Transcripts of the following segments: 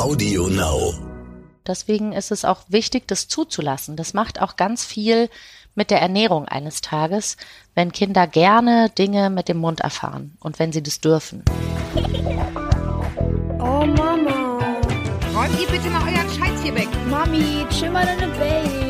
Audio Now. Deswegen ist es auch wichtig, das zuzulassen. Das macht auch ganz viel mit der Ernährung eines Tages, wenn Kinder gerne Dinge mit dem Mund erfahren und wenn sie das dürfen. Oh Mama. Räumt ihr bitte mal euren Scheiß hier weg. Mami, chill mal deine Base.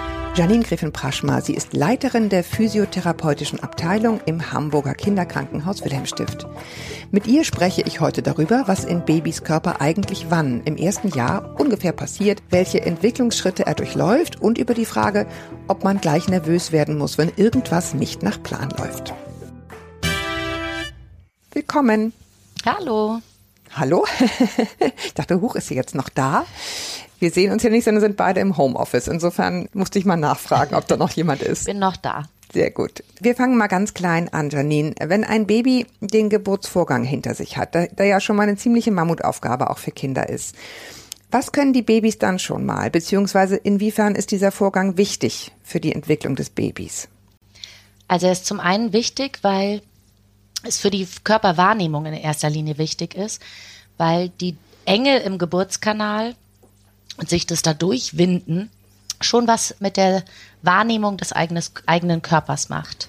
Janine Griffin-Praschma. Sie ist Leiterin der physiotherapeutischen Abteilung im Hamburger Kinderkrankenhaus Wilhelmstift. Mit ihr spreche ich heute darüber, was in Babys Körper eigentlich wann im ersten Jahr ungefähr passiert, welche Entwicklungsschritte er durchläuft und über die Frage, ob man gleich nervös werden muss, wenn irgendwas nicht nach Plan läuft. Willkommen. Hallo. Hallo? ich dachte, Huch, ist sie jetzt noch da? Wir sehen uns ja nicht, sondern sind beide im Homeoffice. Insofern musste ich mal nachfragen, ob da noch jemand ist. Bin noch da. Sehr gut. Wir fangen mal ganz klein an, Janine. Wenn ein Baby den Geburtsvorgang hinter sich hat, der ja schon mal eine ziemliche Mammutaufgabe auch für Kinder ist, was können die Babys dann schon mal? Beziehungsweise inwiefern ist dieser Vorgang wichtig für die Entwicklung des Babys? Also er ist zum einen wichtig, weil es für die Körperwahrnehmung in erster Linie wichtig ist, weil die Enge im Geburtskanal und sich das da durchwinden schon was mit der Wahrnehmung des eigenes, eigenen Körpers macht.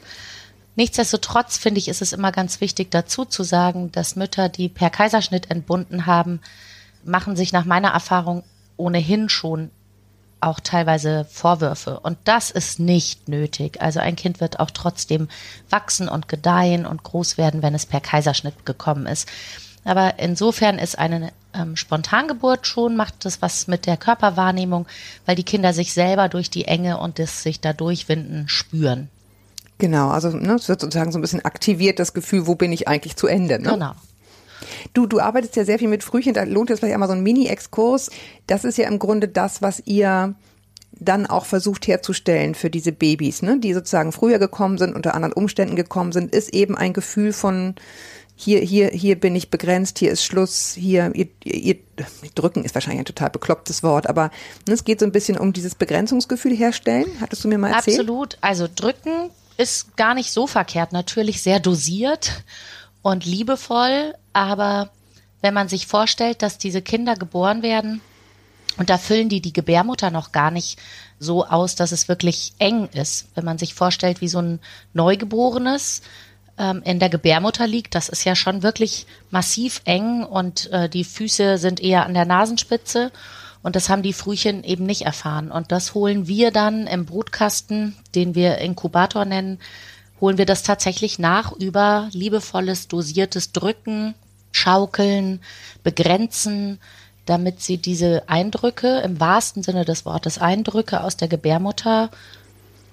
Nichtsdestotrotz finde ich, ist es immer ganz wichtig dazu zu sagen, dass Mütter, die per Kaiserschnitt entbunden haben, machen sich nach meiner Erfahrung ohnehin schon auch teilweise Vorwürfe. Und das ist nicht nötig. Also ein Kind wird auch trotzdem wachsen und gedeihen und groß werden, wenn es per Kaiserschnitt gekommen ist. Aber insofern ist eine ähm, Spontangeburt schon, macht das was mit der Körperwahrnehmung, weil die Kinder sich selber durch die Enge und das sich da durchwinden spüren. Genau, also ne, es wird sozusagen so ein bisschen aktiviert, das Gefühl, wo bin ich eigentlich zu Ende. Ne? Genau. Du, du arbeitest ja sehr viel mit Frühchen, da lohnt es vielleicht einmal so ein Mini-Exkurs. Das ist ja im Grunde das, was ihr dann auch versucht herzustellen für diese Babys, ne, die sozusagen früher gekommen sind, unter anderen Umständen gekommen sind, ist eben ein Gefühl von hier, hier, hier bin ich begrenzt, hier ist Schluss, hier, ihr, ihr, drücken ist wahrscheinlich ein total beklopptes Wort, aber ne, es geht so ein bisschen um dieses Begrenzungsgefühl herstellen. Hattest du mir mal erzählt? Absolut. Also drücken ist gar nicht so verkehrt. Natürlich sehr dosiert und liebevoll, aber wenn man sich vorstellt, dass diese Kinder geboren werden und da füllen die die Gebärmutter noch gar nicht so aus, dass es wirklich eng ist. Wenn man sich vorstellt, wie so ein Neugeborenes ähm, in der Gebärmutter liegt, das ist ja schon wirklich massiv eng und äh, die Füße sind eher an der Nasenspitze. Und das haben die Frühchen eben nicht erfahren. Und das holen wir dann im Brutkasten, den wir Inkubator nennen, holen wir das tatsächlich nach über liebevolles, dosiertes Drücken, Schaukeln, Begrenzen, damit sie diese Eindrücke, im wahrsten Sinne des Wortes Eindrücke aus der Gebärmutter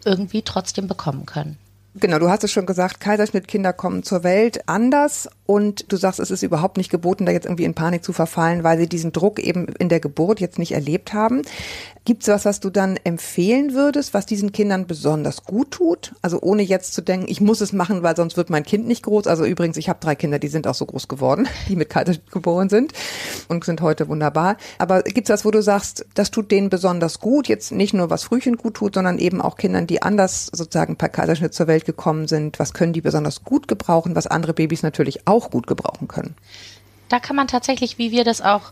irgendwie trotzdem bekommen können. Genau, du hast es schon gesagt, Kaiserschnittkinder kommen zur Welt anders und du sagst, es ist überhaupt nicht geboten, da jetzt irgendwie in Panik zu verfallen, weil sie diesen Druck eben in der Geburt jetzt nicht erlebt haben. Gibt es was, was du dann empfehlen würdest, was diesen Kindern besonders gut tut? Also ohne jetzt zu denken, ich muss es machen, weil sonst wird mein Kind nicht groß. Also übrigens, ich habe drei Kinder, die sind auch so groß geworden, die mit Kaiserschnitt geboren sind und sind heute wunderbar. Aber gibt es was, wo du sagst, das tut denen besonders gut? Jetzt nicht nur, was Frühchen gut tut, sondern eben auch Kindern, die anders sozusagen per Kaiserschnitt zur Welt gekommen sind. Was können die besonders gut gebrauchen, was andere Babys natürlich auch gut gebrauchen können? Da kann man tatsächlich, wie wir das auch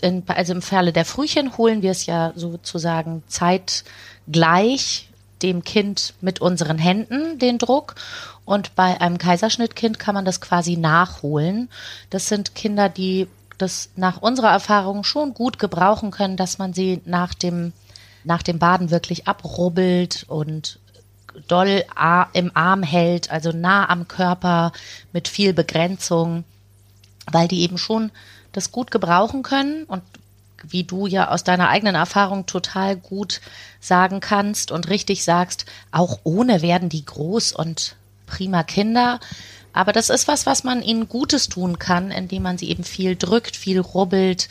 in, also im Falle der Frühchen holen wir es ja sozusagen zeitgleich dem Kind mit unseren Händen den Druck und bei einem Kaiserschnittkind kann man das quasi nachholen. Das sind Kinder, die das nach unserer Erfahrung schon gut gebrauchen können, dass man sie nach dem nach dem Baden wirklich abrubbelt und doll im Arm hält, also nah am Körper mit viel Begrenzung, weil die eben schon das gut gebrauchen können und wie du ja aus deiner eigenen Erfahrung total gut sagen kannst und richtig sagst, auch ohne werden die groß und prima Kinder. Aber das ist was, was man ihnen Gutes tun kann, indem man sie eben viel drückt, viel rubbelt.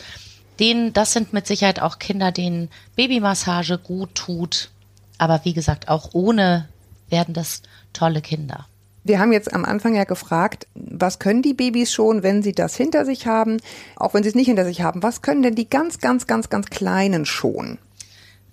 Denen, das sind mit Sicherheit auch Kinder, denen Babymassage gut tut. Aber wie gesagt, auch ohne werden das tolle Kinder. Wir haben jetzt am Anfang ja gefragt, was können die Babys schon, wenn sie das hinter sich haben, auch wenn sie es nicht hinter sich haben, was können denn die ganz, ganz, ganz, ganz Kleinen schon?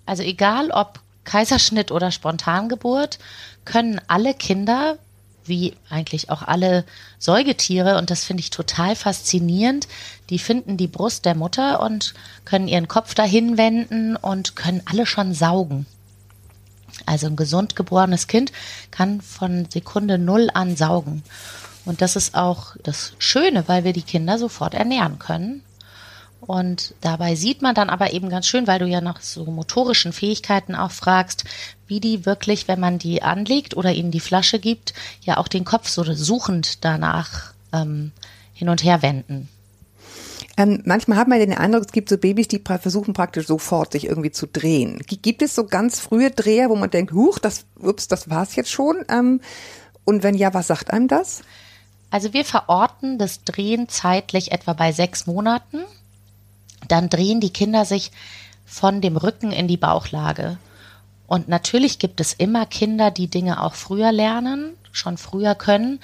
Also egal ob Kaiserschnitt oder Spontangeburt, können alle Kinder, wie eigentlich auch alle Säugetiere, und das finde ich total faszinierend, die finden die Brust der Mutter und können ihren Kopf dahin wenden und können alle schon saugen. Also ein gesund geborenes Kind kann von Sekunde null an saugen. Und das ist auch das Schöne, weil wir die Kinder sofort ernähren können. Und dabei sieht man dann aber eben ganz schön, weil du ja nach so motorischen Fähigkeiten auch fragst, wie die wirklich, wenn man die anlegt oder ihnen die Flasche gibt, ja auch den Kopf so suchend danach ähm, hin und her wenden. Ähm, manchmal hat man den Eindruck, es gibt so Babys, die versuchen praktisch sofort sich irgendwie zu drehen. Gibt es so ganz frühe Dreher, wo man denkt, huch, das, ups, das war's jetzt schon? Ähm, und wenn ja, was sagt einem das? Also wir verorten das Drehen zeitlich etwa bei sechs Monaten. Dann drehen die Kinder sich von dem Rücken in die Bauchlage. Und natürlich gibt es immer Kinder, die Dinge auch früher lernen, schon früher können.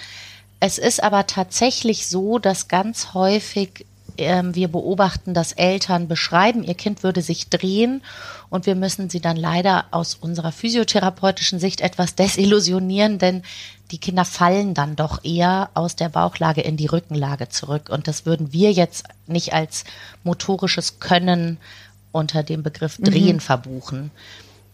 Es ist aber tatsächlich so, dass ganz häufig ähm, wir beobachten, dass Eltern beschreiben, ihr Kind würde sich drehen und wir müssen sie dann leider aus unserer physiotherapeutischen Sicht etwas desillusionieren, denn die Kinder fallen dann doch eher aus der Bauchlage in die Rückenlage zurück. Und das würden wir jetzt nicht als motorisches Können unter dem Begriff Drehen mhm. verbuchen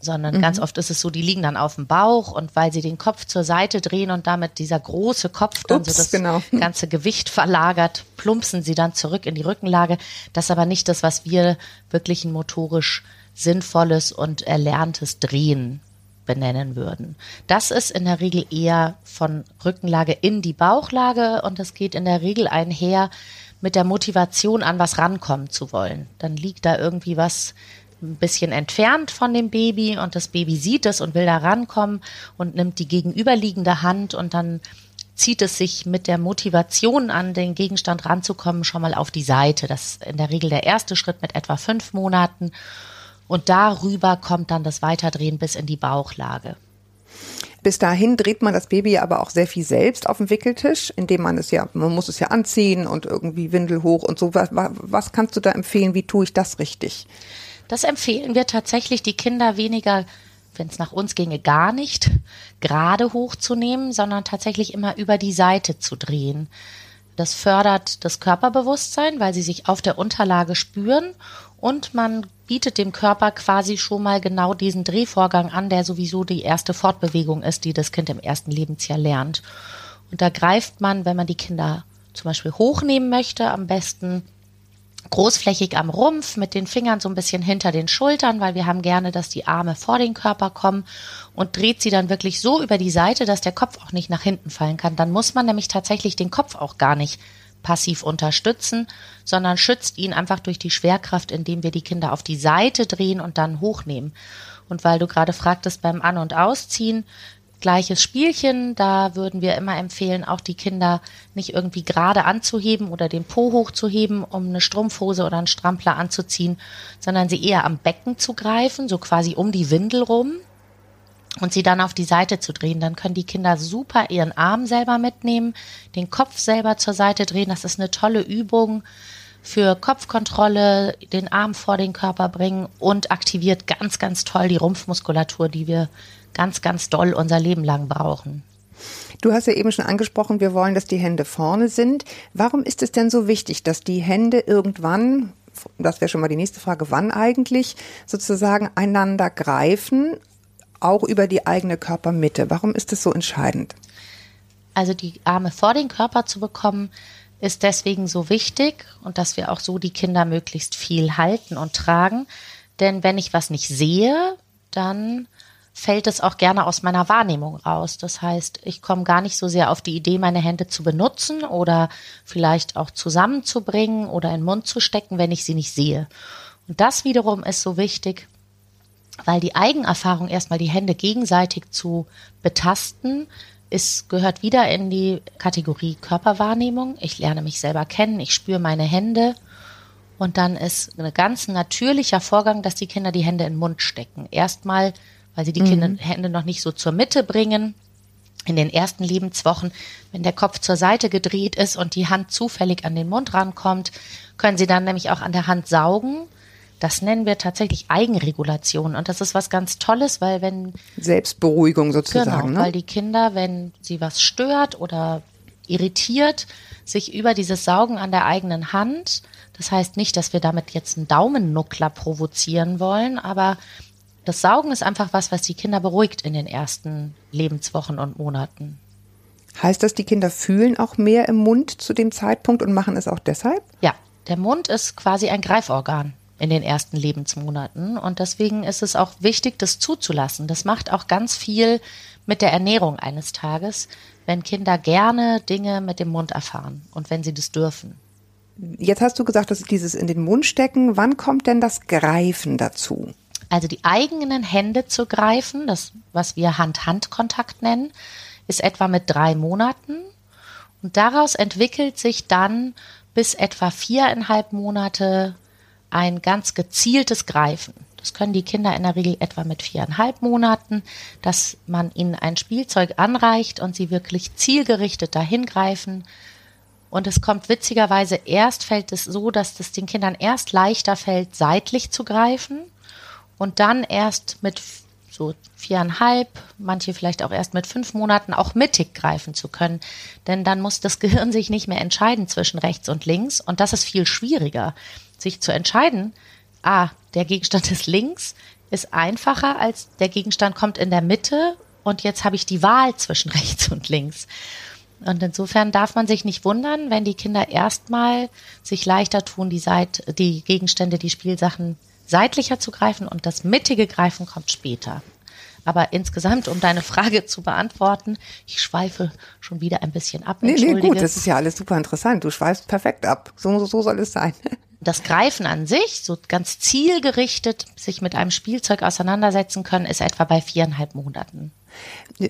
sondern mhm. ganz oft ist es so, die liegen dann auf dem Bauch und weil sie den Kopf zur Seite drehen und damit dieser große Kopf dann Ups, so das genau. ganze Gewicht verlagert, plumpsen sie dann zurück in die Rückenlage. Das ist aber nicht das, was wir wirklich ein motorisch sinnvolles und erlerntes Drehen benennen würden. Das ist in der Regel eher von Rückenlage in die Bauchlage und das geht in der Regel einher mit der Motivation an was rankommen zu wollen. Dann liegt da irgendwie was ein bisschen entfernt von dem Baby und das Baby sieht es und will da rankommen und nimmt die gegenüberliegende Hand und dann zieht es sich mit der Motivation an, den Gegenstand ranzukommen, schon mal auf die Seite. Das ist in der Regel der erste Schritt mit etwa fünf Monaten. Und darüber kommt dann das Weiterdrehen bis in die Bauchlage. Bis dahin dreht man das Baby aber auch sehr viel selbst auf dem Wickeltisch, indem man es ja, man muss es ja anziehen und irgendwie Windel hoch und so. Was, was kannst du da empfehlen? Wie tue ich das richtig? Das empfehlen wir tatsächlich, die Kinder weniger, wenn es nach uns ginge, gar nicht gerade hochzunehmen, sondern tatsächlich immer über die Seite zu drehen. Das fördert das Körperbewusstsein, weil sie sich auf der Unterlage spüren und man bietet dem Körper quasi schon mal genau diesen Drehvorgang an, der sowieso die erste Fortbewegung ist, die das Kind im ersten Lebensjahr lernt. Und da greift man, wenn man die Kinder zum Beispiel hochnehmen möchte, am besten großflächig am Rumpf mit den Fingern so ein bisschen hinter den Schultern, weil wir haben gerne, dass die Arme vor den Körper kommen und dreht sie dann wirklich so über die Seite, dass der Kopf auch nicht nach hinten fallen kann. Dann muss man nämlich tatsächlich den Kopf auch gar nicht passiv unterstützen, sondern schützt ihn einfach durch die Schwerkraft, indem wir die Kinder auf die Seite drehen und dann hochnehmen. Und weil du gerade fragtest beim An- und Ausziehen, gleiches Spielchen. Da würden wir immer empfehlen, auch die Kinder nicht irgendwie gerade anzuheben oder den Po hochzuheben, um eine Strumpfhose oder einen Strampler anzuziehen, sondern sie eher am Becken zu greifen, so quasi um die Windel rum und sie dann auf die Seite zu drehen. Dann können die Kinder super ihren Arm selber mitnehmen, den Kopf selber zur Seite drehen. Das ist eine tolle Übung für Kopfkontrolle, den Arm vor den Körper bringen und aktiviert ganz, ganz toll die Rumpfmuskulatur, die wir ganz, ganz doll unser Leben lang brauchen. Du hast ja eben schon angesprochen, wir wollen, dass die Hände vorne sind. Warum ist es denn so wichtig, dass die Hände irgendwann, das wäre schon mal die nächste Frage, wann eigentlich sozusagen einander greifen, auch über die eigene Körpermitte? Warum ist es so entscheidend? Also die Arme vor den Körper zu bekommen, ist deswegen so wichtig und dass wir auch so die Kinder möglichst viel halten und tragen. Denn wenn ich was nicht sehe, dann fällt es auch gerne aus meiner Wahrnehmung raus. Das heißt, ich komme gar nicht so sehr auf die Idee, meine Hände zu benutzen oder vielleicht auch zusammenzubringen oder in den Mund zu stecken, wenn ich sie nicht sehe. Und das wiederum ist so wichtig, weil die Eigenerfahrung erstmal die Hände gegenseitig zu betasten, ist, gehört wieder in die Kategorie Körperwahrnehmung. Ich lerne mich selber kennen, ich spüre meine Hände. Und dann ist ein ganz natürlicher Vorgang, dass die Kinder die Hände in den Mund stecken. Erstmal weil sie die mhm. Kinder, Hände noch nicht so zur Mitte bringen, in den ersten Lebenswochen, wenn der Kopf zur Seite gedreht ist und die Hand zufällig an den Mund rankommt, können sie dann nämlich auch an der Hand saugen. Das nennen wir tatsächlich Eigenregulation. Und das ist was ganz Tolles, weil wenn. Selbstberuhigung sozusagen. Genau, ne? weil die Kinder, wenn sie was stört oder irritiert, sich über dieses Saugen an der eigenen Hand, das heißt nicht, dass wir damit jetzt einen Daumennuckler provozieren wollen, aber das Saugen ist einfach was, was die Kinder beruhigt in den ersten Lebenswochen und Monaten. Heißt das, die Kinder fühlen auch mehr im Mund zu dem Zeitpunkt und machen es auch deshalb? Ja, der Mund ist quasi ein Greiforgan in den ersten Lebensmonaten und deswegen ist es auch wichtig, das zuzulassen. Das macht auch ganz viel mit der Ernährung eines Tages, wenn Kinder gerne Dinge mit dem Mund erfahren und wenn sie das dürfen. Jetzt hast du gesagt, dass dieses in den Mund stecken. Wann kommt denn das Greifen dazu? Also die eigenen Hände zu greifen, das, was wir Hand-Hand-Kontakt nennen, ist etwa mit drei Monaten. Und daraus entwickelt sich dann bis etwa viereinhalb Monate ein ganz gezieltes Greifen. Das können die Kinder in der Regel etwa mit viereinhalb Monaten, dass man ihnen ein Spielzeug anreicht und sie wirklich zielgerichtet dahin greifen. Und es kommt witzigerweise erst fällt es so, dass es den Kindern erst leichter fällt, seitlich zu greifen und dann erst mit so viereinhalb, manche vielleicht auch erst mit fünf Monaten auch mittig greifen zu können. Denn dann muss das Gehirn sich nicht mehr entscheiden zwischen rechts und links. Und das ist viel schwieriger, sich zu entscheiden. Ah, der Gegenstand ist links, ist einfacher als der Gegenstand kommt in der Mitte und jetzt habe ich die Wahl zwischen rechts und links. Und insofern darf man sich nicht wundern, wenn die Kinder erstmal sich leichter tun, die, Seit die Gegenstände, die Spielsachen seitlicher zu greifen und das mittige Greifen kommt später. Aber insgesamt, um deine Frage zu beantworten, ich schweife schon wieder ein bisschen ab. Nee, nee, gut, das ist ja alles super interessant. Du schweifst perfekt ab. So, so soll es sein. Das Greifen an sich, so ganz zielgerichtet sich mit einem Spielzeug auseinandersetzen können, ist etwa bei viereinhalb Monaten.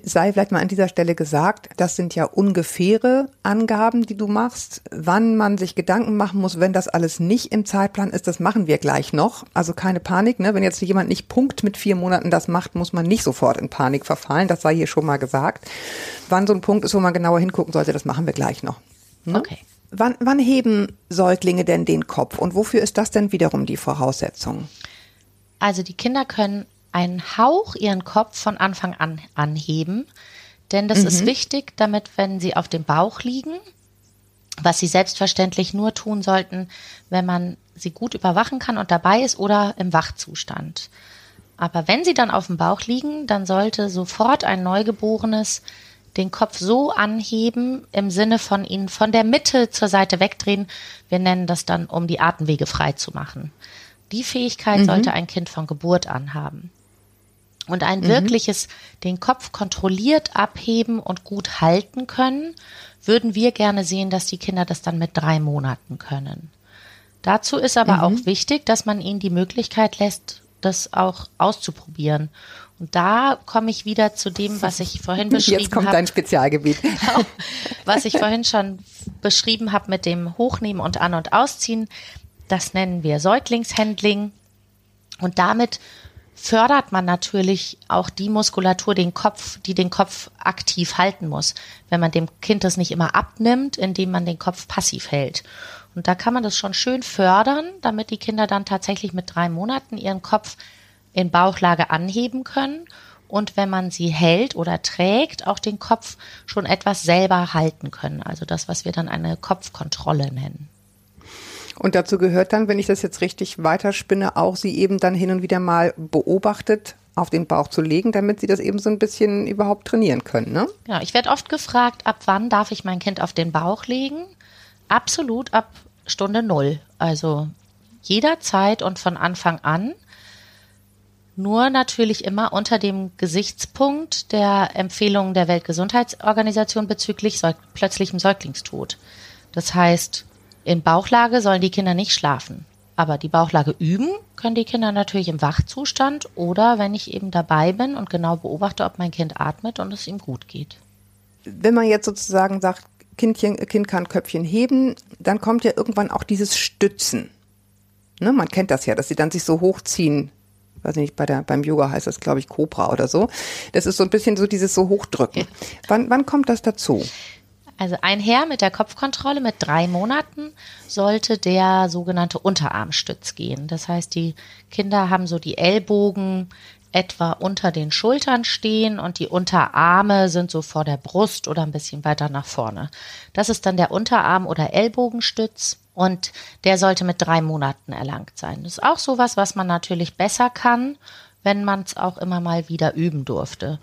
Sei vielleicht mal an dieser Stelle gesagt, das sind ja ungefähre Angaben, die du machst. Wann man sich Gedanken machen muss, wenn das alles nicht im Zeitplan ist, das machen wir gleich noch. Also keine Panik, ne? Wenn jetzt jemand nicht Punkt mit vier Monaten das macht, muss man nicht sofort in Panik verfallen. Das sei hier schon mal gesagt. Wann so ein Punkt ist, wo man genauer hingucken sollte, das machen wir gleich noch. Ne? Okay. Wann, wann heben Säuglinge denn den Kopf und wofür ist das denn wiederum die Voraussetzung? Also die Kinder können einen Hauch ihren Kopf von Anfang an anheben, denn das mhm. ist wichtig, damit wenn sie auf dem Bauch liegen, was sie selbstverständlich nur tun sollten, wenn man sie gut überwachen kann und dabei ist oder im Wachzustand. Aber wenn sie dann auf dem Bauch liegen, dann sollte sofort ein Neugeborenes den Kopf so anheben, im Sinne von ihn von der Mitte zur Seite wegdrehen. Wir nennen das dann, um die Atemwege frei zu machen. Die Fähigkeit mhm. sollte ein Kind von Geburt an haben. Und ein mhm. wirkliches, den Kopf kontrolliert abheben und gut halten können, würden wir gerne sehen, dass die Kinder das dann mit drei Monaten können. Dazu ist aber mhm. auch wichtig, dass man ihnen die Möglichkeit lässt, das auch auszuprobieren. Und da komme ich wieder zu dem, was ich vorhin beschrieben habe. Jetzt kommt hab, dein Spezialgebiet. Genau, was ich vorhin schon beschrieben habe mit dem Hochnehmen und An- und Ausziehen. Das nennen wir Säuglingshandling. Und damit fördert man natürlich auch die Muskulatur, den Kopf, die den Kopf aktiv halten muss, wenn man dem Kind das nicht immer abnimmt, indem man den Kopf passiv hält. Und da kann man das schon schön fördern, damit die Kinder dann tatsächlich mit drei Monaten ihren Kopf in Bauchlage anheben können und wenn man sie hält oder trägt, auch den Kopf schon etwas selber halten können. Also das, was wir dann eine Kopfkontrolle nennen. Und dazu gehört dann, wenn ich das jetzt richtig weiterspinne, auch sie eben dann hin und wieder mal beobachtet auf den Bauch zu legen, damit sie das eben so ein bisschen überhaupt trainieren können. Ne? Ja, ich werde oft gefragt, ab wann darf ich mein Kind auf den Bauch legen? Absolut ab Stunde Null. Also jederzeit und von Anfang an. Nur natürlich immer unter dem Gesichtspunkt der Empfehlungen der Weltgesundheitsorganisation bezüglich plötzlichem Säuglingstod. Das heißt, in Bauchlage sollen die Kinder nicht schlafen. Aber die Bauchlage üben können die Kinder natürlich im Wachzustand oder wenn ich eben dabei bin und genau beobachte, ob mein Kind atmet und es ihm gut geht. Wenn man jetzt sozusagen sagt, Kindchen, Kind kann Köpfchen heben, dann kommt ja irgendwann auch dieses Stützen. Ne, man kennt das ja, dass sie dann sich so hochziehen weiß nicht, bei der, beim Yoga heißt das, glaube ich, Cobra oder so. Das ist so ein bisschen so dieses so Hochdrücken. Wann, wann kommt das dazu? Also einher mit der Kopfkontrolle mit drei Monaten sollte der sogenannte Unterarmstütz gehen. Das heißt, die Kinder haben so die Ellbogen etwa unter den Schultern stehen und die Unterarme sind so vor der Brust oder ein bisschen weiter nach vorne. Das ist dann der Unterarm- oder Ellbogenstütz und der sollte mit drei Monaten erlangt sein. Das ist auch sowas, was man natürlich besser kann, wenn man es auch immer mal wieder üben durfte.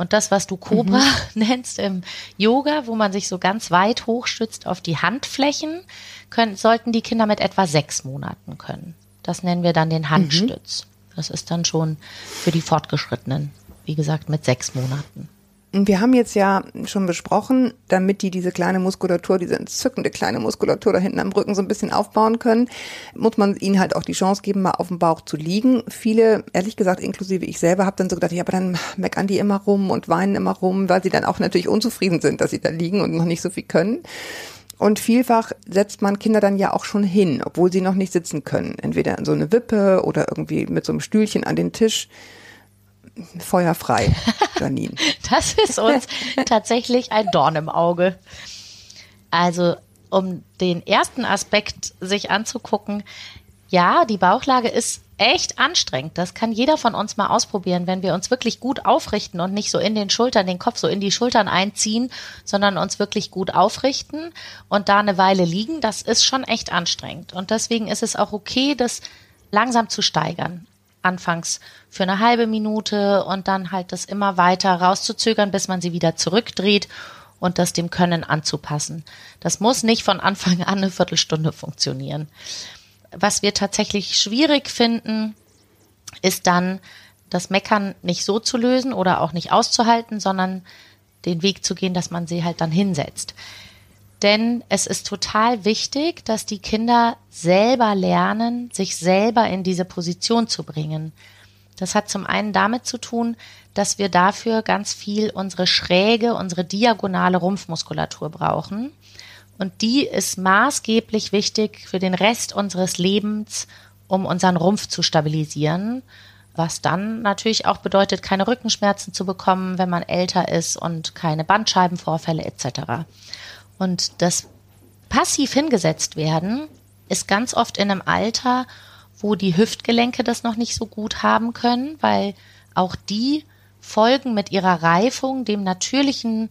Und das, was du Cobra mhm. nennst im Yoga, wo man sich so ganz weit hochstützt auf die Handflächen, können, sollten die Kinder mit etwa sechs Monaten können. Das nennen wir dann den mhm. Handstütz. Mhm. Das ist dann schon für die Fortgeschrittenen, wie gesagt, mit sechs Monaten. Wir haben jetzt ja schon besprochen, damit die diese kleine Muskulatur, diese entzückende kleine Muskulatur da hinten am Rücken so ein bisschen aufbauen können, muss man ihnen halt auch die Chance geben, mal auf dem Bauch zu liegen. Viele, ehrlich gesagt, inklusive ich selber, habe dann so gedacht, ja, aber dann meckern die immer rum und weinen immer rum, weil sie dann auch natürlich unzufrieden sind, dass sie da liegen und noch nicht so viel können. Und vielfach setzt man Kinder dann ja auch schon hin, obwohl sie noch nicht sitzen können. Entweder in so eine Wippe oder irgendwie mit so einem Stühlchen an den Tisch feuerfrei, Janine. das ist uns tatsächlich ein Dorn im Auge. Also, um den ersten Aspekt sich anzugucken, ja, die Bauchlage ist echt anstrengend. Das kann jeder von uns mal ausprobieren, wenn wir uns wirklich gut aufrichten und nicht so in den Schultern, den Kopf so in die Schultern einziehen, sondern uns wirklich gut aufrichten und da eine Weile liegen. Das ist schon echt anstrengend. Und deswegen ist es auch okay, das langsam zu steigern anfangs für eine halbe Minute und dann halt das immer weiter rauszuzögern, bis man sie wieder zurückdreht und das dem Können anzupassen. Das muss nicht von Anfang an eine Viertelstunde funktionieren. Was wir tatsächlich schwierig finden, ist dann das Meckern nicht so zu lösen oder auch nicht auszuhalten, sondern den Weg zu gehen, dass man sie halt dann hinsetzt. Denn es ist total wichtig, dass die Kinder selber lernen, sich selber in diese Position zu bringen. Das hat zum einen damit zu tun, dass wir dafür ganz viel unsere schräge, unsere diagonale Rumpfmuskulatur brauchen. Und die ist maßgeblich wichtig für den Rest unseres Lebens, um unseren Rumpf zu stabilisieren. Was dann natürlich auch bedeutet, keine Rückenschmerzen zu bekommen, wenn man älter ist und keine Bandscheibenvorfälle etc. Und das passiv hingesetzt werden ist ganz oft in einem Alter, wo die Hüftgelenke das noch nicht so gut haben können, weil auch die folgen mit ihrer Reifung dem natürlichen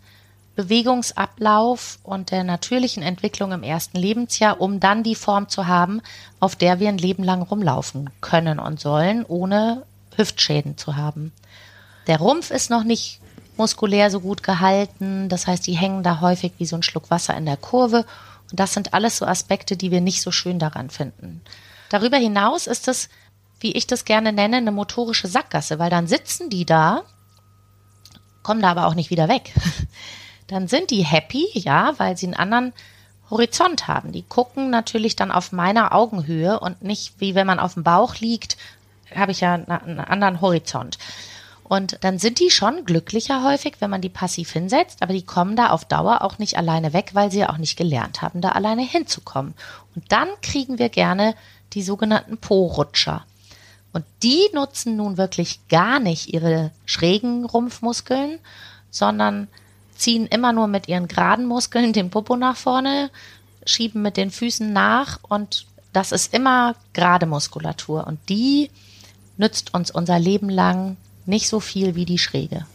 Bewegungsablauf und der natürlichen Entwicklung im ersten Lebensjahr, um dann die Form zu haben, auf der wir ein Leben lang rumlaufen können und sollen, ohne Hüftschäden zu haben. Der Rumpf ist noch nicht muskulär so gut gehalten. Das heißt, die hängen da häufig wie so ein Schluck Wasser in der Kurve. Und das sind alles so Aspekte, die wir nicht so schön daran finden. Darüber hinaus ist es, wie ich das gerne nenne, eine motorische Sackgasse, weil dann sitzen die da, kommen da aber auch nicht wieder weg. Dann sind die happy, ja, weil sie einen anderen Horizont haben. Die gucken natürlich dann auf meiner Augenhöhe und nicht wie wenn man auf dem Bauch liegt, habe ich ja einen anderen Horizont. Und dann sind die schon glücklicher häufig, wenn man die passiv hinsetzt, aber die kommen da auf Dauer auch nicht alleine weg, weil sie ja auch nicht gelernt haben, da alleine hinzukommen. Und dann kriegen wir gerne die sogenannten Po-Rutscher. Und die nutzen nun wirklich gar nicht ihre schrägen Rumpfmuskeln, sondern ziehen immer nur mit ihren geraden Muskeln den Popo nach vorne, schieben mit den Füßen nach und das ist immer gerade Muskulatur und die nützt uns unser Leben lang nicht so viel wie die Schräge.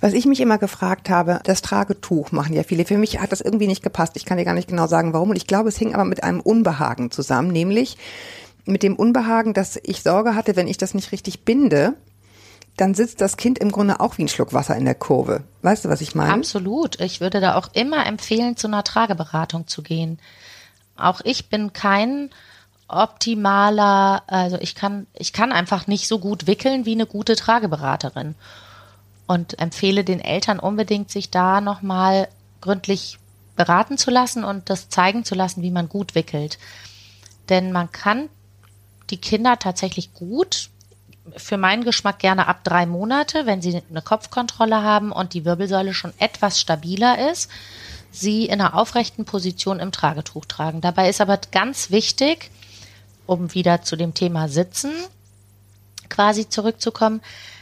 Was ich mich immer gefragt habe, das Tragetuch machen ja viele. Für mich hat das irgendwie nicht gepasst. Ich kann dir gar nicht genau sagen, warum. Und ich glaube, es hing aber mit einem Unbehagen zusammen, nämlich mit dem Unbehagen, dass ich Sorge hatte, wenn ich das nicht richtig binde, dann sitzt das Kind im Grunde auch wie ein Schluck Wasser in der Kurve. Weißt du, was ich meine? Absolut. Ich würde da auch immer empfehlen, zu einer Trageberatung zu gehen. Auch ich bin kein optimaler, also ich kann, ich kann einfach nicht so gut wickeln wie eine gute Trageberaterin. Und empfehle den Eltern unbedingt, sich da nochmal gründlich beraten zu lassen und das zeigen zu lassen, wie man gut wickelt. Denn man kann die Kinder tatsächlich gut, für meinen Geschmack gerne ab drei Monate, wenn sie eine Kopfkontrolle haben und die Wirbelsäule schon etwas stabiler ist, sie in einer aufrechten Position im Tragetuch tragen. Dabei ist aber ganz wichtig, um wieder zu dem Thema Sitzen, quasi zurückzukommen,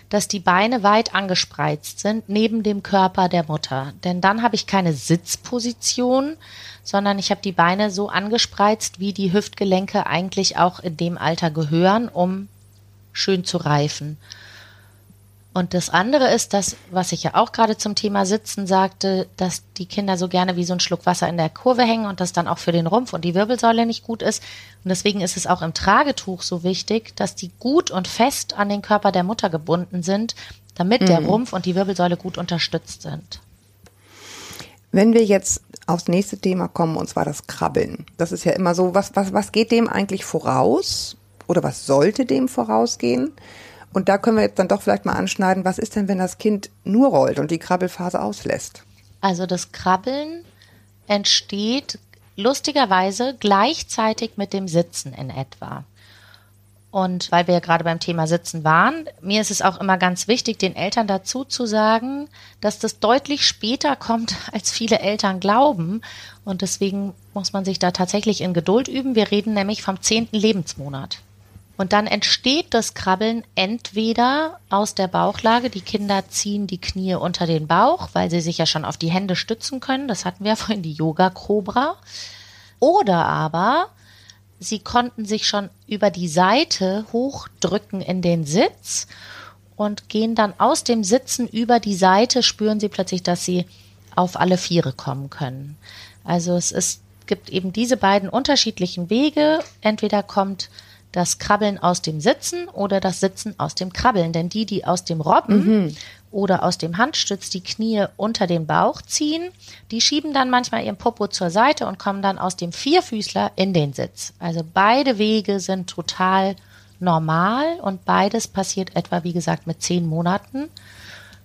dass die Beine weit angespreizt sind neben dem Körper der Mutter. Denn dann habe ich keine Sitzposition, sondern ich habe die Beine so angespreizt, wie die Hüftgelenke eigentlich auch in dem Alter gehören, um schön zu reifen. Und das andere ist das, was ich ja auch gerade zum Thema Sitzen sagte, dass die Kinder so gerne wie so ein Schluck Wasser in der Kurve hängen und das dann auch für den Rumpf und die Wirbelsäule nicht gut ist. Und deswegen ist es auch im Tragetuch so wichtig, dass die gut und fest an den Körper der Mutter gebunden sind, damit mhm. der Rumpf und die Wirbelsäule gut unterstützt sind. Wenn wir jetzt aufs nächste Thema kommen, und zwar das Krabbeln. Das ist ja immer so, was, was, was geht dem eigentlich voraus? Oder was sollte dem vorausgehen? Und da können wir jetzt dann doch vielleicht mal anschneiden, was ist denn, wenn das Kind nur rollt und die Krabbelphase auslässt? Also das Krabbeln entsteht lustigerweise gleichzeitig mit dem Sitzen in etwa. Und weil wir ja gerade beim Thema Sitzen waren, mir ist es auch immer ganz wichtig, den Eltern dazu zu sagen, dass das deutlich später kommt, als viele Eltern glauben. Und deswegen muss man sich da tatsächlich in Geduld üben. Wir reden nämlich vom zehnten Lebensmonat. Und dann entsteht das Krabbeln entweder aus der Bauchlage, die Kinder ziehen die Knie unter den Bauch, weil sie sich ja schon auf die Hände stützen können, das hatten wir ja vorhin, die Yoga-Cobra, oder aber sie konnten sich schon über die Seite hochdrücken in den Sitz und gehen dann aus dem Sitzen über die Seite, spüren sie plötzlich, dass sie auf alle Viere kommen können. Also es ist, gibt eben diese beiden unterschiedlichen Wege. Entweder kommt das Krabbeln aus dem Sitzen oder das Sitzen aus dem Krabbeln. Denn die, die aus dem Robben mhm. oder aus dem Handstütz die Knie unter den Bauch ziehen, die schieben dann manchmal ihren Popo zur Seite und kommen dann aus dem Vierfüßler in den Sitz. Also beide Wege sind total normal und beides passiert etwa, wie gesagt, mit zehn Monaten,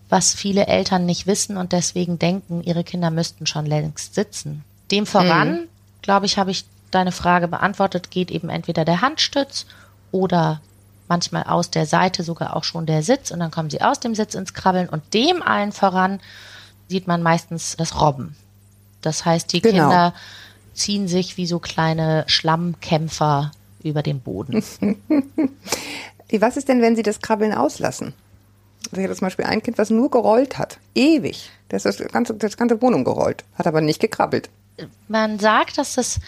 was viele Eltern nicht wissen und deswegen denken, ihre Kinder müssten schon längst sitzen. Dem voran, mhm. glaube ich, habe ich deine Frage beantwortet, geht eben entweder der Handstütz oder manchmal aus der Seite sogar auch schon der Sitz und dann kommen sie aus dem Sitz ins Krabbeln und dem allen voran sieht man meistens das Robben. Das heißt, die genau. Kinder ziehen sich wie so kleine Schlammkämpfer über den Boden. Was ist denn, wenn sie das Krabbeln auslassen? Also ich hatte zum Beispiel ein Kind, was nur gerollt hat. Ewig. Das ist das ganze, das ganze Wohnung gerollt. Hat aber nicht gekrabbelt. Man sagt, dass das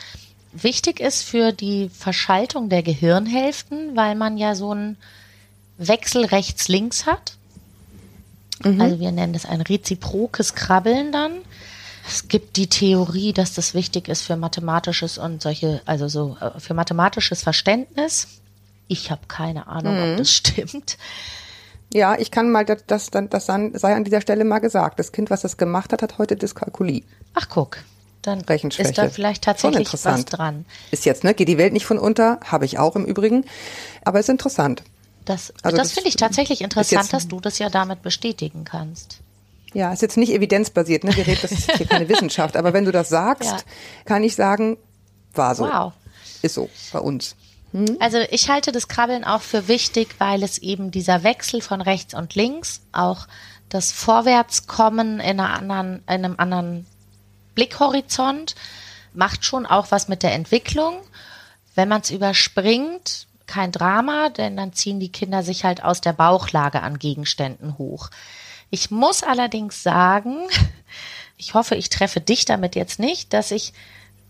wichtig ist für die Verschaltung der Gehirnhälften, weil man ja so einen Wechsel rechts-links hat. Mhm. Also wir nennen das ein reziprokes Krabbeln dann. Es gibt die Theorie, dass das wichtig ist für mathematisches und solche, also so äh, für mathematisches Verständnis. Ich habe keine Ahnung, mhm. ob das stimmt. Ja, ich kann mal das, das, das sei an dieser Stelle mal gesagt. Das Kind, was das gemacht hat, hat heute Dyskalkulie. Ach guck, dann ist da vielleicht tatsächlich was dran. Ist jetzt, ne? Geht die Welt nicht von unter, habe ich auch im Übrigen. Aber ist interessant. Das, also das, das finde ich tatsächlich interessant, jetzt, dass du das ja damit bestätigen kannst. Ja, ist jetzt nicht evidenzbasiert, ne? Wir reden, das ist hier keine Wissenschaft. Aber wenn du das sagst, ja. kann ich sagen, war so. Wow. Ist so bei uns. Hm? Also ich halte das Krabbeln auch für wichtig, weil es eben dieser Wechsel von rechts und links, auch das Vorwärtskommen in, anderen, in einem anderen Blickhorizont, macht schon auch was mit der Entwicklung. Wenn man es überspringt, kein Drama, denn dann ziehen die Kinder sich halt aus der Bauchlage an Gegenständen hoch. Ich muss allerdings sagen, ich hoffe, ich treffe dich damit jetzt nicht, dass ich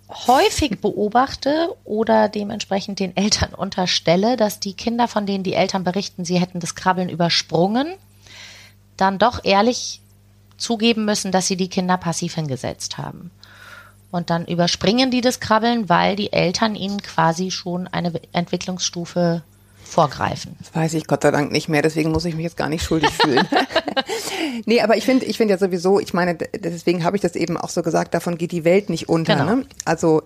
häufig beobachte oder dementsprechend den Eltern unterstelle, dass die Kinder, von denen die Eltern berichten, sie hätten das Krabbeln übersprungen, dann doch ehrlich zugeben müssen, dass sie die Kinder passiv hingesetzt haben. Und dann überspringen die das Krabbeln, weil die Eltern ihnen quasi schon eine Entwicklungsstufe vorgreifen. Das weiß ich Gott sei Dank nicht mehr, deswegen muss ich mich jetzt gar nicht schuldig fühlen. nee, aber ich finde, ich finde ja sowieso, ich meine, deswegen habe ich das eben auch so gesagt, davon geht die Welt nicht unter. Genau. Ne? Also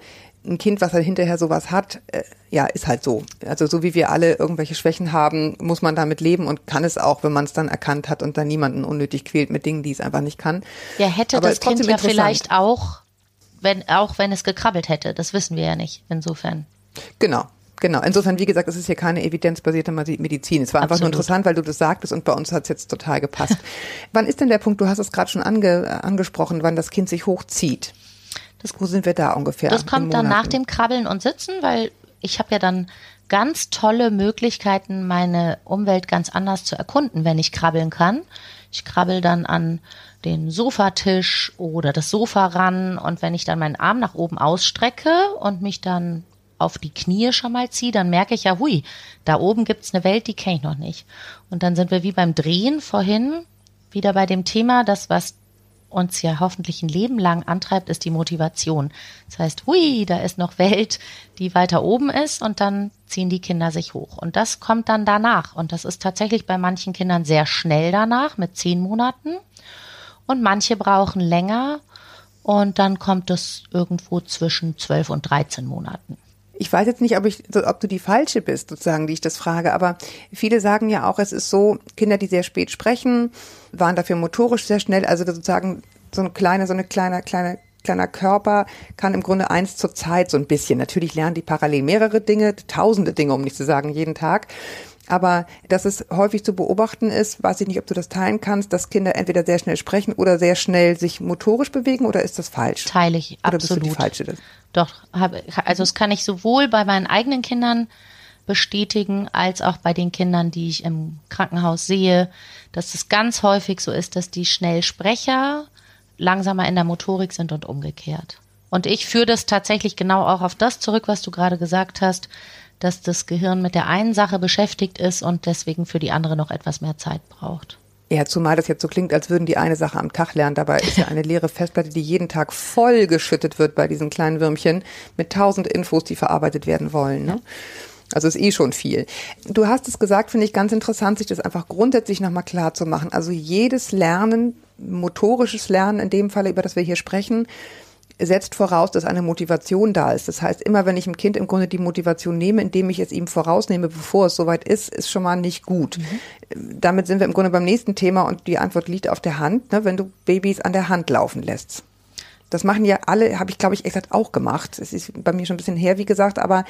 ein Kind, was halt hinterher sowas hat, äh, ja, ist halt so. Also so wie wir alle irgendwelche Schwächen haben, muss man damit leben und kann es auch, wenn man es dann erkannt hat und dann niemanden unnötig quält mit Dingen, die es einfach nicht kann. Ja, hätte Aber das Kind ja vielleicht auch, wenn, auch wenn es gekrabbelt hätte. Das wissen wir ja nicht, insofern. Genau. Genau, insofern, wie gesagt, es ist hier keine evidenzbasierte Medizin. Es war einfach Absolut. nur interessant, weil du das sagtest und bei uns hat es jetzt total gepasst. wann ist denn der Punkt, du hast es gerade schon ange, angesprochen, wann das Kind sich hochzieht? Das, sind wir da ungefähr? Das kommt dann nach dem Krabbeln und Sitzen, weil ich habe ja dann ganz tolle Möglichkeiten, meine Umwelt ganz anders zu erkunden, wenn ich krabbeln kann. Ich krabbel dann an den Sofatisch oder das Sofa ran und wenn ich dann meinen Arm nach oben ausstrecke und mich dann auf die Knie schon mal ziehe, dann merke ich ja, hui, da oben gibt's eine Welt, die kenne ich noch nicht. Und dann sind wir wie beim Drehen vorhin wieder bei dem Thema, das, was uns ja hoffentlich ein Leben lang antreibt, ist die Motivation. Das heißt, hui, da ist noch Welt, die weiter oben ist und dann ziehen die Kinder sich hoch. Und das kommt dann danach. Und das ist tatsächlich bei manchen Kindern sehr schnell danach, mit zehn Monaten. Und manche brauchen länger. Und dann kommt es irgendwo zwischen zwölf und dreizehn Monaten. Ich weiß jetzt nicht, ob ich, ob du die falsche bist, sozusagen, die ich das frage, aber viele sagen ja auch, es ist so, Kinder, die sehr spät sprechen, waren dafür motorisch sehr schnell, also sozusagen so eine kleine, so eine kleine, kleine, kleiner Körper kann im Grunde eins zur Zeit so ein bisschen. Natürlich lernen die parallel mehrere Dinge, tausende Dinge, um nicht zu sagen, jeden Tag. Aber dass es häufig zu beobachten ist, weiß ich nicht, ob du das teilen kannst, dass Kinder entweder sehr schnell sprechen oder sehr schnell sich motorisch bewegen oder ist das falsch? Teile ich, oder absolut. bist du die falsche? Das? Doch, habe, also das kann ich sowohl bei meinen eigenen Kindern bestätigen, als auch bei den Kindern, die ich im Krankenhaus sehe, dass es ganz häufig so ist, dass die Schnellsprecher langsamer in der Motorik sind und umgekehrt. Und ich führe das tatsächlich genau auch auf das zurück, was du gerade gesagt hast, dass das Gehirn mit der einen Sache beschäftigt ist und deswegen für die andere noch etwas mehr Zeit braucht. Ja, zumal das jetzt so klingt, als würden die eine Sache am Tag lernen. Dabei ist ja eine leere Festplatte, die jeden Tag voll geschüttet wird bei diesen kleinen Würmchen mit tausend Infos, die verarbeitet werden wollen. Ne? Also ist eh schon viel. Du hast es gesagt, finde ich ganz interessant, sich das einfach grundsätzlich nochmal klar zu machen. Also jedes Lernen, motorisches Lernen in dem Falle, über das wir hier sprechen, setzt voraus, dass eine Motivation da ist. Das heißt, immer wenn ich dem Kind im Grunde die Motivation nehme, indem ich es ihm vorausnehme, bevor es soweit ist, ist schon mal nicht gut. Mhm. Damit sind wir im Grunde beim nächsten Thema und die Antwort liegt auf der Hand, ne, wenn du Babys an der Hand laufen lässt. Das machen ja alle, habe ich glaube ich exakt auch gemacht. Es ist bei mir schon ein bisschen her, wie gesagt, aber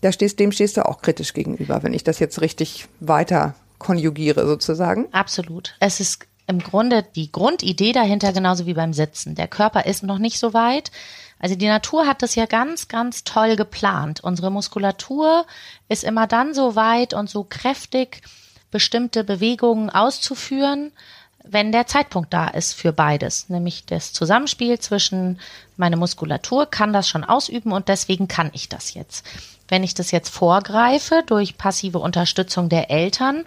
da stehst, dem stehst du auch kritisch gegenüber, wenn ich das jetzt richtig weiter konjugiere sozusagen. Absolut. Es ist im Grunde die Grundidee dahinter genauso wie beim Sitzen. Der Körper ist noch nicht so weit. Also die Natur hat das ja ganz, ganz toll geplant. Unsere Muskulatur ist immer dann so weit und so kräftig, bestimmte Bewegungen auszuführen, wenn der Zeitpunkt da ist für beides, nämlich das Zusammenspiel zwischen meine Muskulatur kann das schon ausüben und deswegen kann ich das jetzt. Wenn ich das jetzt vorgreife durch passive Unterstützung der Eltern,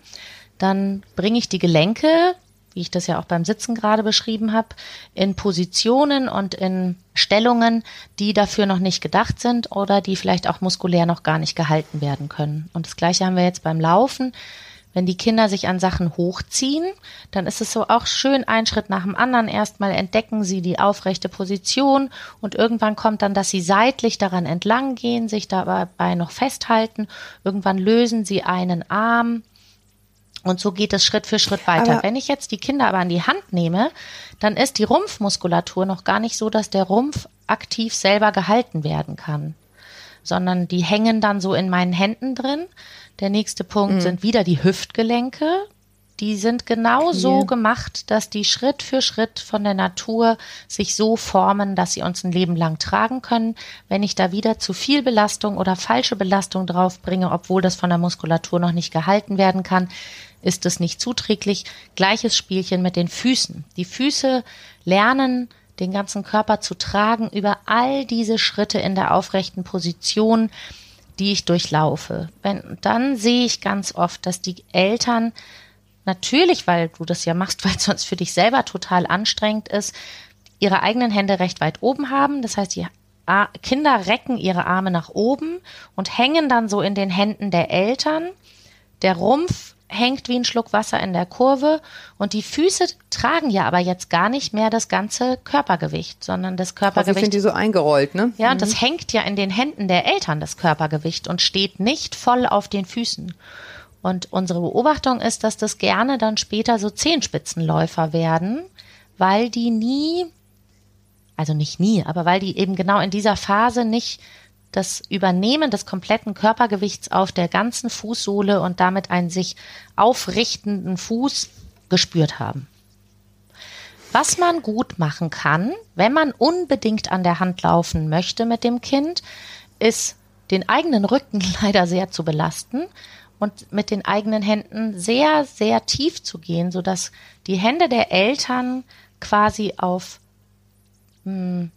dann bringe ich die Gelenke wie ich das ja auch beim Sitzen gerade beschrieben habe, in Positionen und in Stellungen, die dafür noch nicht gedacht sind oder die vielleicht auch muskulär noch gar nicht gehalten werden können. Und das gleiche haben wir jetzt beim Laufen. Wenn die Kinder sich an Sachen hochziehen, dann ist es so auch schön ein Schritt nach dem anderen. Erstmal entdecken sie die aufrechte Position und irgendwann kommt dann, dass sie seitlich daran entlang gehen, sich dabei noch festhalten. Irgendwann lösen sie einen Arm und so geht es Schritt für Schritt weiter. Aber Wenn ich jetzt die Kinder aber an die Hand nehme, dann ist die Rumpfmuskulatur noch gar nicht so, dass der Rumpf aktiv selber gehalten werden kann, sondern die hängen dann so in meinen Händen drin. Der nächste Punkt mhm. sind wieder die Hüftgelenke. Die sind genau so gemacht, dass die Schritt für Schritt von der Natur sich so formen, dass sie uns ein Leben lang tragen können. Wenn ich da wieder zu viel Belastung oder falsche Belastung drauf bringe, obwohl das von der Muskulatur noch nicht gehalten werden kann, ist es nicht zuträglich. Gleiches Spielchen mit den Füßen. Die Füße lernen, den ganzen Körper zu tragen über all diese Schritte in der aufrechten Position, die ich durchlaufe. Wenn, dann sehe ich ganz oft, dass die Eltern natürlich, weil du das ja machst, weil es sonst für dich selber total anstrengend ist, ihre eigenen Hände recht weit oben haben. Das heißt, die Kinder recken ihre Arme nach oben und hängen dann so in den Händen der Eltern. Der Rumpf hängt wie ein Schluck Wasser in der Kurve und die Füße tragen ja aber jetzt gar nicht mehr das ganze Körpergewicht, sondern das Körpergewicht. sind die so eingerollt, ne? Ja, und mhm. das hängt ja in den Händen der Eltern, das Körpergewicht, und steht nicht voll auf den Füßen. Und unsere Beobachtung ist, dass das gerne dann später so Zehenspitzenläufer werden, weil die nie, also nicht nie, aber weil die eben genau in dieser Phase nicht das Übernehmen des kompletten Körpergewichts auf der ganzen Fußsohle und damit einen sich aufrichtenden Fuß gespürt haben. Was man gut machen kann, wenn man unbedingt an der Hand laufen möchte mit dem Kind, ist den eigenen Rücken leider sehr zu belasten und mit den eigenen Händen sehr, sehr tief zu gehen, sodass die Hände der Eltern quasi auf mh,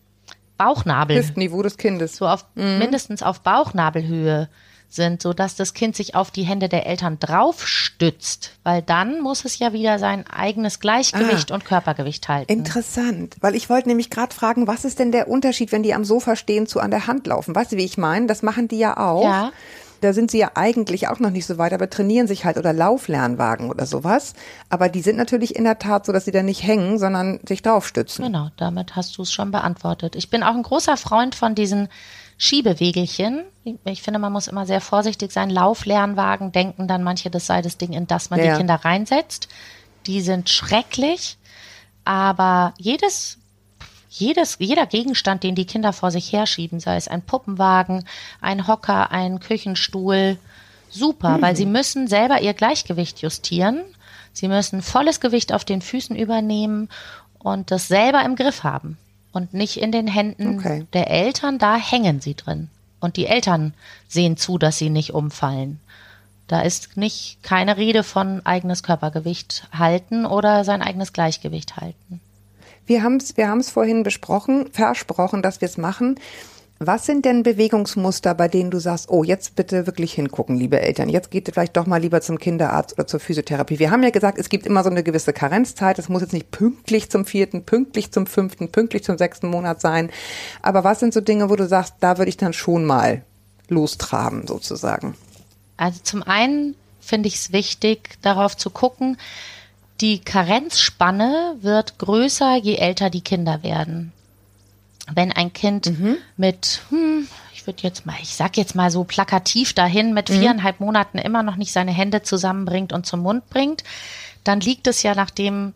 Bauchnabel, Hüftniveau des Kindes. so auf mindestens auf Bauchnabelhöhe sind, so dass das Kind sich auf die Hände der Eltern drauf stützt, weil dann muss es ja wieder sein eigenes Gleichgewicht Ah. und Körpergewicht halten. Interessant, weil ich wollte nämlich gerade fragen, was ist denn der Unterschied, wenn die am Sofa stehen zu an der Hand laufen? Weißt du, wie ich meine? Das machen die ja auch. Ja. Da sind sie ja eigentlich auch noch nicht so weit, aber trainieren sich halt oder Lauflernwagen oder sowas. Aber die sind natürlich in der Tat so, dass sie da nicht hängen, sondern sich draufstützen. Genau, damit hast du es schon beantwortet. Ich bin auch ein großer Freund von diesen Schiebewegelchen. Ich finde, man muss immer sehr vorsichtig sein. Lauflernwagen denken dann manche, das sei das Ding, in das man Ja. die Kinder reinsetzt. Die sind schrecklich, aber jedes jedes, jeder Gegenstand, den die Kinder vor sich herschieben, sei es ein Puppenwagen, ein Hocker, ein Küchenstuhl, super, weil sie müssen selber ihr Gleichgewicht justieren. Sie müssen volles Gewicht auf den Füßen übernehmen und das selber im Griff haben und nicht in den Händen Okay. der Eltern, da hängen sie drin. Und die Eltern sehen zu, dass sie nicht umfallen. Da ist nicht keine Rede von eigenes Körpergewicht halten oder sein eigenes Gleichgewicht halten. Wir haben es wir haben's vorhin besprochen, versprochen, dass wir es machen. Was sind denn Bewegungsmuster, bei denen du sagst, oh, jetzt bitte wirklich hingucken, liebe Eltern. Jetzt geht vielleicht doch mal lieber zum Kinderarzt oder zur Physiotherapie. Wir haben ja gesagt, es gibt immer so eine gewisse Karenzzeit. Es muss jetzt nicht pünktlich zum vierten, pünktlich zum fünften, pünktlich zum sechsten Monat sein. Aber was sind so Dinge, wo du sagst, da würde ich dann schon mal lostraben, sozusagen? Also zum einen finde ich es wichtig, darauf zu gucken, die Karenzspanne wird größer, je älter die Kinder werden. Wenn ein Kind mit, hm, ich würde jetzt mal, ich sag jetzt mal so plakativ dahin, mit viereinhalb Monaten immer noch nicht seine Hände zusammenbringt und zum Mund bringt, dann liegt es ja nach dem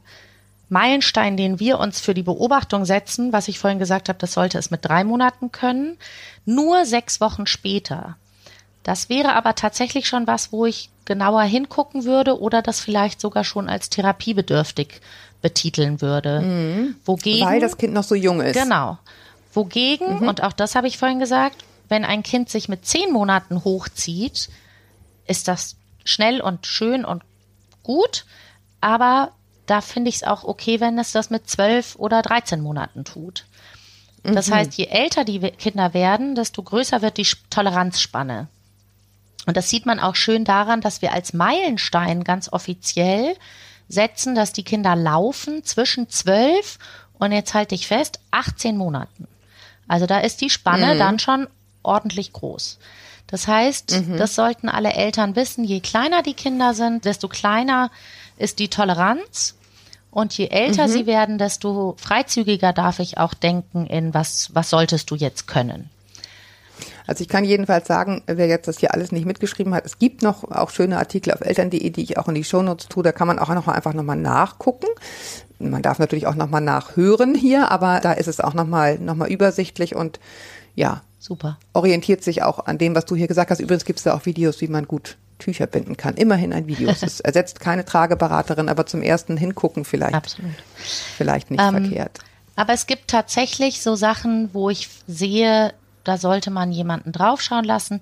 Meilenstein, den wir uns für die Beobachtung setzen, was ich vorhin gesagt habe, das sollte es mit drei Monaten können, nur sechs Wochen später. Das wäre aber tatsächlich schon was, wo ich genauer hingucken würde oder das vielleicht sogar schon als therapiebedürftig betiteln würde. Wogegen, Weil das Kind noch so jung ist. Genau. Wogegen, und auch das habe ich vorhin gesagt, wenn ein Kind sich mit zehn Monaten hochzieht, ist das schnell und schön und gut, aber da finde ich es auch okay, wenn es das mit zwölf oder 13 Monaten tut. Das heißt, je älter die Kinder werden, desto größer wird die Toleranzspanne. Und das sieht man auch schön daran, dass wir als Meilenstein ganz offiziell setzen, dass die Kinder laufen zwischen 12 und jetzt halte ich fest, 18 Monaten. Also da ist die Spanne dann schon ordentlich groß. Das heißt, das sollten alle Eltern wissen, je kleiner die Kinder sind, desto kleiner ist die Toleranz. Und je älter sie werden, desto freizügiger darf ich auch denken in was, was solltest du jetzt können. Also ich kann jedenfalls sagen, wer jetzt das hier alles nicht mitgeschrieben hat, es gibt noch auch schöne Artikel auf eltern.de, die ich auch in die Shownotes tue, da kann man auch noch mal einfach nochmal nachgucken. Man darf natürlich auch nochmal nachhören hier, aber da ist es auch nochmal noch mal übersichtlich und ja, Super. orientiert sich auch an dem, was du hier gesagt hast. Übrigens gibt es da auch Videos, wie man gut Tücher binden kann. Immerhin ein Video. Es ersetzt keine Trageberaterin, aber zum ersten hingucken vielleicht, Absolut. vielleicht nicht Ähm, verkehrt. Aber es gibt tatsächlich so Sachen, wo ich sehe, da sollte man jemanden draufschauen lassen.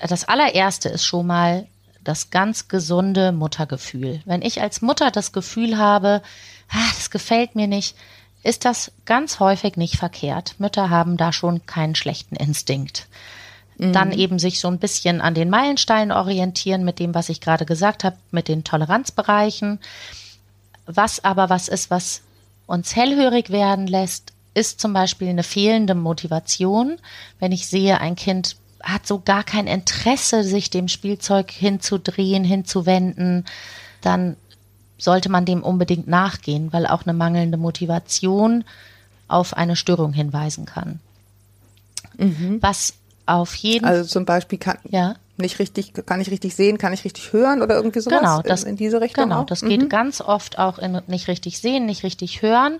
Das allererste ist schon mal das ganz gesunde Muttergefühl. Wenn ich als Mutter das Gefühl habe, ah, das gefällt mir nicht, ist das ganz häufig nicht verkehrt. Mütter haben da schon keinen schlechten Instinkt. Dann eben sich so ein bisschen an den Meilensteinen orientieren mit dem, was ich gerade gesagt habe, mit den Toleranzbereichen. Was aber was ist, was uns hellhörig werden lässt, ist zum Beispiel eine fehlende Motivation. Wenn ich sehe, ein Kind hat so gar kein Interesse, sich dem Spielzeug hinzudrehen, hinzuwenden, dann sollte man dem unbedingt nachgehen, weil auch eine mangelnde Motivation auf eine Störung hinweisen kann. Was auf jeden Also zum Beispiel kann, ja. nicht richtig, kann ich richtig sehen, kann ich richtig hören oder irgendwie sowas Genau, das, in, in diese Richtung Genau, auch? das geht ganz oft auch in nicht richtig sehen, nicht richtig hören.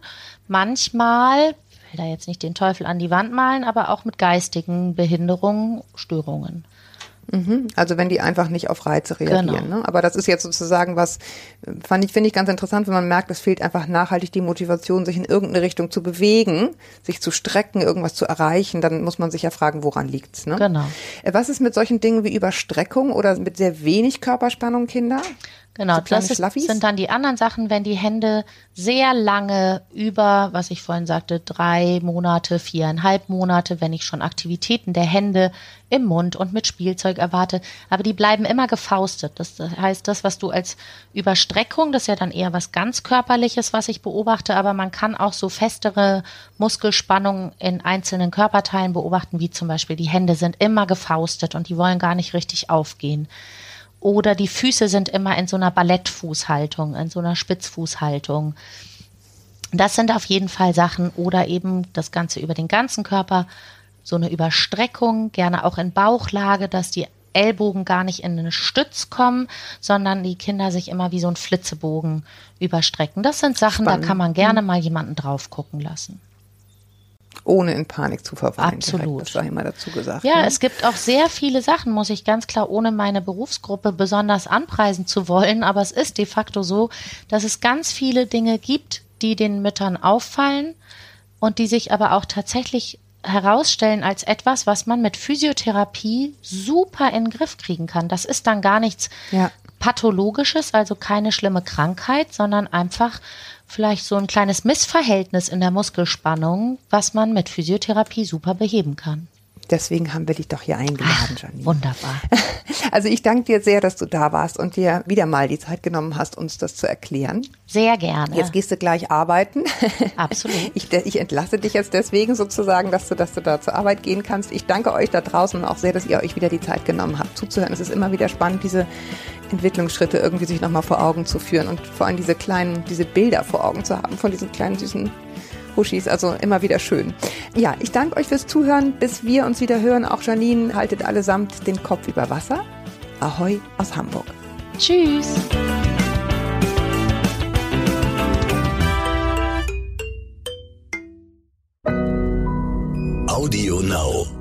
Manchmal, ich will da jetzt nicht den Teufel an die Wand malen, aber auch mit geistigen Behinderungen, Störungen. Mhm. Also wenn die einfach nicht auf Reize reagieren. Genau. Ne? Aber das ist jetzt sozusagen was, fand ich, finde ich ganz interessant, wenn man merkt, es fehlt einfach nachhaltig die Motivation, sich in irgendeine Richtung zu bewegen, sich zu strecken, irgendwas zu erreichen, dann muss man sich ja fragen, woran liegt's. Ne? Genau. Äh, Was ist mit solchen Dingen wie Überstreckung oder mit sehr wenig Körperspannung Kinder? Genau, So das ist, sind dann die anderen Sachen, wenn die Hände sehr lange über, was ich vorhin sagte, drei Monate, viereinhalb Monate, wenn ich schon Aktivitäten der Hände im Mund und mit Spielzeug erwarte, aber die bleiben immer gefaustet. Das heißt, das, was du als Überstreckung, das ist ja dann eher was ganz körperliches, was ich beobachte, aber man kann auch so festere Muskelspannungen in einzelnen Körperteilen beobachten, wie zum Beispiel die Hände sind immer gefaustet und die wollen gar nicht richtig aufgehen oder die Füße sind immer in so einer Ballettfußhaltung, in so einer Spitzfußhaltung. Das sind auf jeden Fall Sachen oder eben das Ganze über den ganzen Körper, so eine Überstreckung, gerne auch in Bauchlage, dass die Ellbogen gar nicht in einen Stütz kommen, sondern die Kinder sich immer wie so ein Flitzebogen überstrecken. Das sind Sachen, Spannend. da kann man gerne mal jemanden drauf gucken lassen. Ohne in Panik zu verfallen. Absolut. Direkt, das sei immer dazu gesagt. Ja, ne? es gibt auch sehr viele Sachen, muss ich ganz klar, ohne meine Berufsgruppe besonders anpreisen zu wollen. Aber es ist de facto so, dass es ganz viele Dinge gibt, die den Müttern auffallen und die sich aber auch tatsächlich herausstellen als etwas, was man mit Physiotherapie super in den Griff kriegen kann. Das ist dann gar nichts Ja. pathologisches, also keine schlimme Krankheit, sondern einfach vielleicht so ein kleines Missverhältnis in der Muskelspannung, was man mit Physiotherapie super beheben kann. Deswegen haben wir dich doch hier eingeladen, Janine. Wunderbar. Also ich danke dir sehr, dass du da warst und dir wieder mal die Zeit genommen hast, uns das zu erklären. Sehr gerne. Jetzt gehst du gleich arbeiten. Absolut. Ich, ich entlasse dich jetzt deswegen sozusagen, dass du, dass du da zur Arbeit gehen kannst. Ich danke euch da draußen auch sehr, dass ihr euch wieder die Zeit genommen habt, zuzuhören. Es ist immer wieder spannend, diese Entwicklungsschritte irgendwie sich nochmal vor Augen zu führen und vor allem diese kleinen, diese Bilder vor Augen zu haben von diesen kleinen süßen Huschis. Also immer wieder schön. Ja, ich danke euch fürs Zuhören. Bis wir uns wieder hören, auch Janine, haltet allesamt den Kopf über Wasser. Ahoi aus Hamburg. Tschüss. Audio Now.